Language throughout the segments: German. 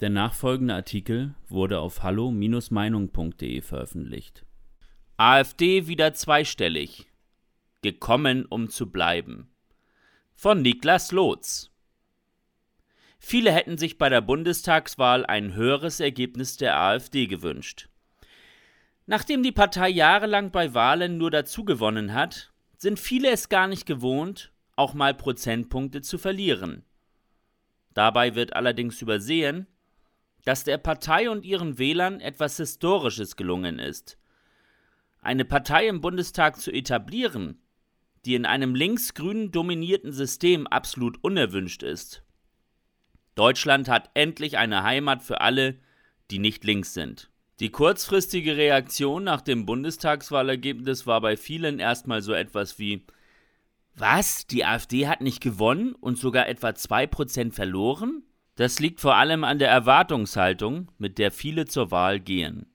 Der nachfolgende Artikel wurde auf hallo-meinung.de veröffentlicht. AfD wieder zweistellig. Gekommen, um zu bleiben. Von Niklas Lotz. Viele hätten sich bei der Bundestagswahl ein höheres Ergebnis der AfD gewünscht. Nachdem die Partei jahrelang bei Wahlen nur dazugewonnen hat, sind viele es gar nicht gewohnt, auch mal Prozentpunkte zu verlieren. Dabei wird allerdings übersehen, dass der Partei und ihren Wählern etwas Historisches gelungen ist. Eine Partei im Bundestag zu etablieren, die in einem linksgrün dominierten System absolut unerwünscht ist. Deutschland hat endlich eine Heimat für alle, die nicht links sind. Die kurzfristige Reaktion nach dem Bundestagswahlergebnis war bei vielen erstmal so etwas wie Was? Die AfD hat nicht gewonnen und sogar etwa 2% verloren? Das liegt vor allem an der Erwartungshaltung, mit der viele zur Wahl gehen.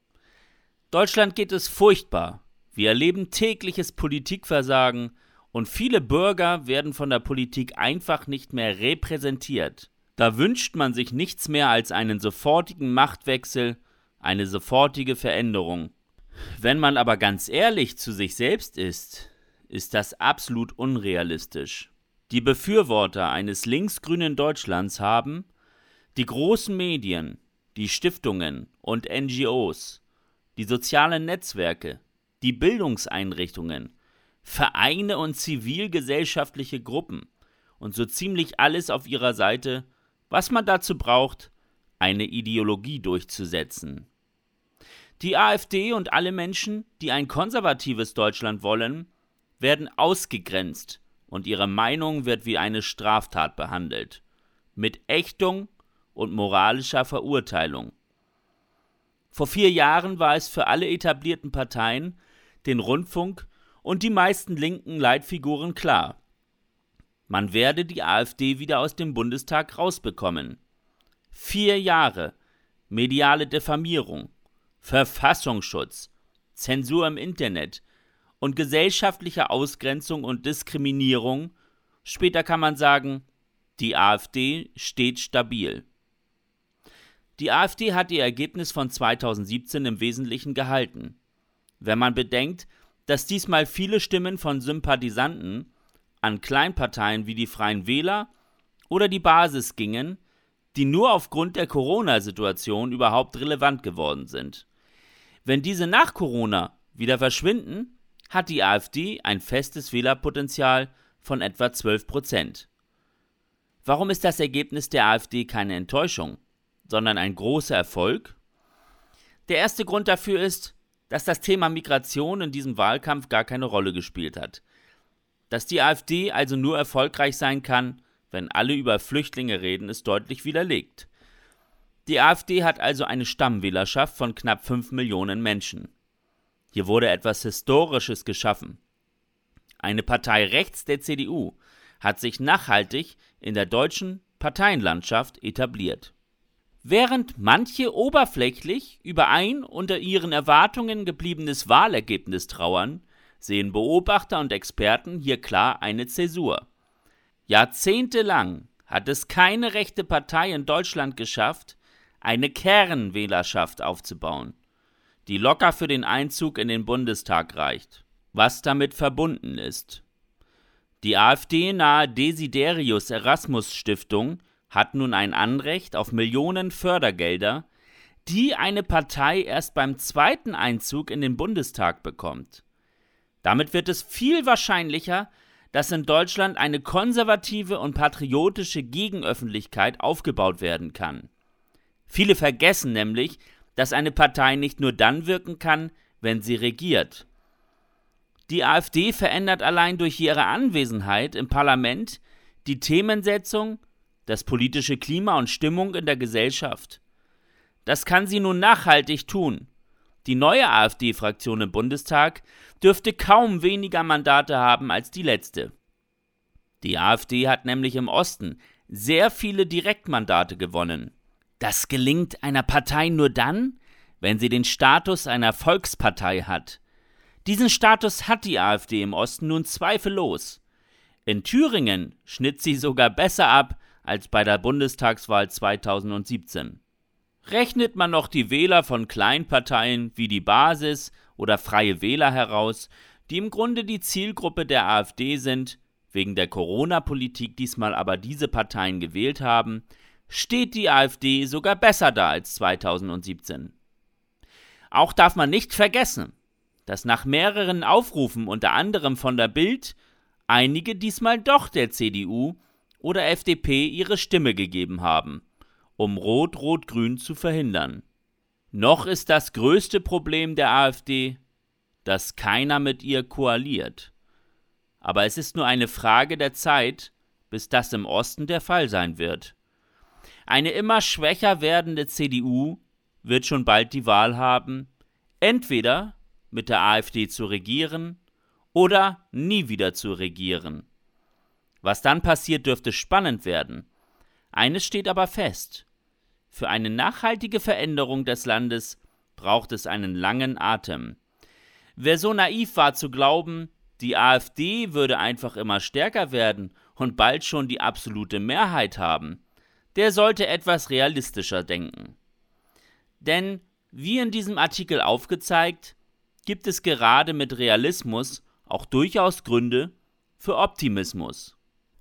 Deutschland geht es furchtbar. Wir erleben tägliches Politikversagen und viele Bürger werden von der Politik einfach nicht mehr repräsentiert. Da wünscht man sich nichts mehr als einen sofortigen Machtwechsel, eine sofortige Veränderung. Wenn man aber ganz ehrlich zu sich selbst ist, ist das absolut unrealistisch. Die Befürworter eines linksgrünen Deutschlands haben, die großen Medien, die Stiftungen und NGOs, die sozialen Netzwerke, die Bildungseinrichtungen, Vereine und zivilgesellschaftliche Gruppen und so ziemlich alles auf ihrer Seite, was man dazu braucht, eine Ideologie durchzusetzen. Die AfD und alle Menschen, die ein konservatives Deutschland wollen, werden ausgegrenzt und ihre Meinung wird wie eine Straftat behandelt. Mit Ächtung und moralischer Verurteilung. Vor vier Jahren war es für alle etablierten Parteien, den Rundfunk und die meisten linken Leitfiguren klar. Man werde die AfD wieder aus dem Bundestag rausbekommen. Vier Jahre mediale Diffamierung, Verfassungsschutz, Zensur im Internet und gesellschaftliche Ausgrenzung und Diskriminierung. Später kann man sagen, die AfD steht stabil. Die AfD hat ihr Ergebnis von 2017 im Wesentlichen gehalten. Wenn man bedenkt, dass diesmal viele Stimmen von Sympathisanten an Kleinparteien wie die Freien Wähler oder die Basis gingen, die nur aufgrund der Corona-Situation überhaupt relevant geworden sind. Wenn diese nach Corona wieder verschwinden, hat die AfD ein festes Wählerpotenzial von etwa 12 Prozent. Warum ist das Ergebnis der AfD keine Enttäuschung? Sondern ein großer Erfolg. Der erste Grund dafür ist, dass das Thema Migration in diesem Wahlkampf gar keine Rolle gespielt hat. Dass die AfD also nur erfolgreich sein kann, wenn alle über Flüchtlinge reden, ist deutlich widerlegt. Die AfD hat also eine Stammwählerschaft von knapp 5 Millionen Menschen. Hier wurde etwas Historisches geschaffen. Eine Partei rechts der CDU hat sich nachhaltig in der deutschen Parteienlandschaft etabliert. Während manche oberflächlich über ein unter ihren Erwartungen gebliebenes Wahlergebnis trauern, sehen Beobachter und Experten hier klar eine Zäsur. Jahrzehntelang hat es keine rechte Partei in Deutschland geschafft, eine Kernwählerschaft aufzubauen, die locker für den Einzug in den Bundestag reicht, was damit verbunden ist. Die AfD-nahe Desiderius Erasmus Stiftung hat nun ein Anrecht auf Millionen Fördergelder, die eine Partei erst beim zweiten Einzug in den Bundestag bekommt. Damit wird es viel wahrscheinlicher, dass in Deutschland eine konservative und patriotische Gegenöffentlichkeit aufgebaut werden kann. Viele vergessen nämlich, dass eine Partei nicht nur dann wirken kann, wenn sie regiert. Die AfD verändert allein durch ihre Anwesenheit im Parlament die Themensetzung das politische Klima und Stimmung in der Gesellschaft. Das kann sie nun nachhaltig tun. Die neue AfD-Fraktion im Bundestag dürfte kaum weniger Mandate haben als die letzte. Die AfD hat nämlich im Osten sehr viele Direktmandate gewonnen. Das gelingt einer Partei nur dann, wenn sie den Status einer Volkspartei hat. Diesen Status hat die AfD im Osten nun zweifellos. In Thüringen schnitt sie sogar besser ab als bei der Bundestagswahl 2017. Rechnet man noch die Wähler von Kleinparteien wie die Basis oder Freie Wähler heraus, die im Grunde die Zielgruppe der AfD sind, wegen der Corona-Politik diesmal aber diese Parteien gewählt haben, steht die AfD sogar besser da als 2017. Auch darf man nicht vergessen, dass nach mehreren Aufrufen unter anderem von der Bild einige diesmal doch der CDU oder FDP ihre Stimme gegeben haben, um Rot-Rot-Grün zu verhindern. Noch ist das größte Problem der AfD, dass keiner mit ihr koaliert. Aber es ist nur eine Frage der Zeit, bis das im Osten der Fall sein wird. Eine immer schwächer werdende CDU wird schon bald die Wahl haben, entweder mit der AfD zu regieren oder nie wieder zu regieren. Was dann passiert, dürfte spannend werden. Eines steht aber fest. Für eine nachhaltige Veränderung des Landes braucht es einen langen Atem. Wer so naiv war zu glauben, die AfD würde einfach immer stärker werden und bald schon die absolute Mehrheit haben, der sollte etwas realistischer denken. Denn, wie in diesem Artikel aufgezeigt, gibt es gerade mit Realismus auch durchaus Gründe für Optimismus.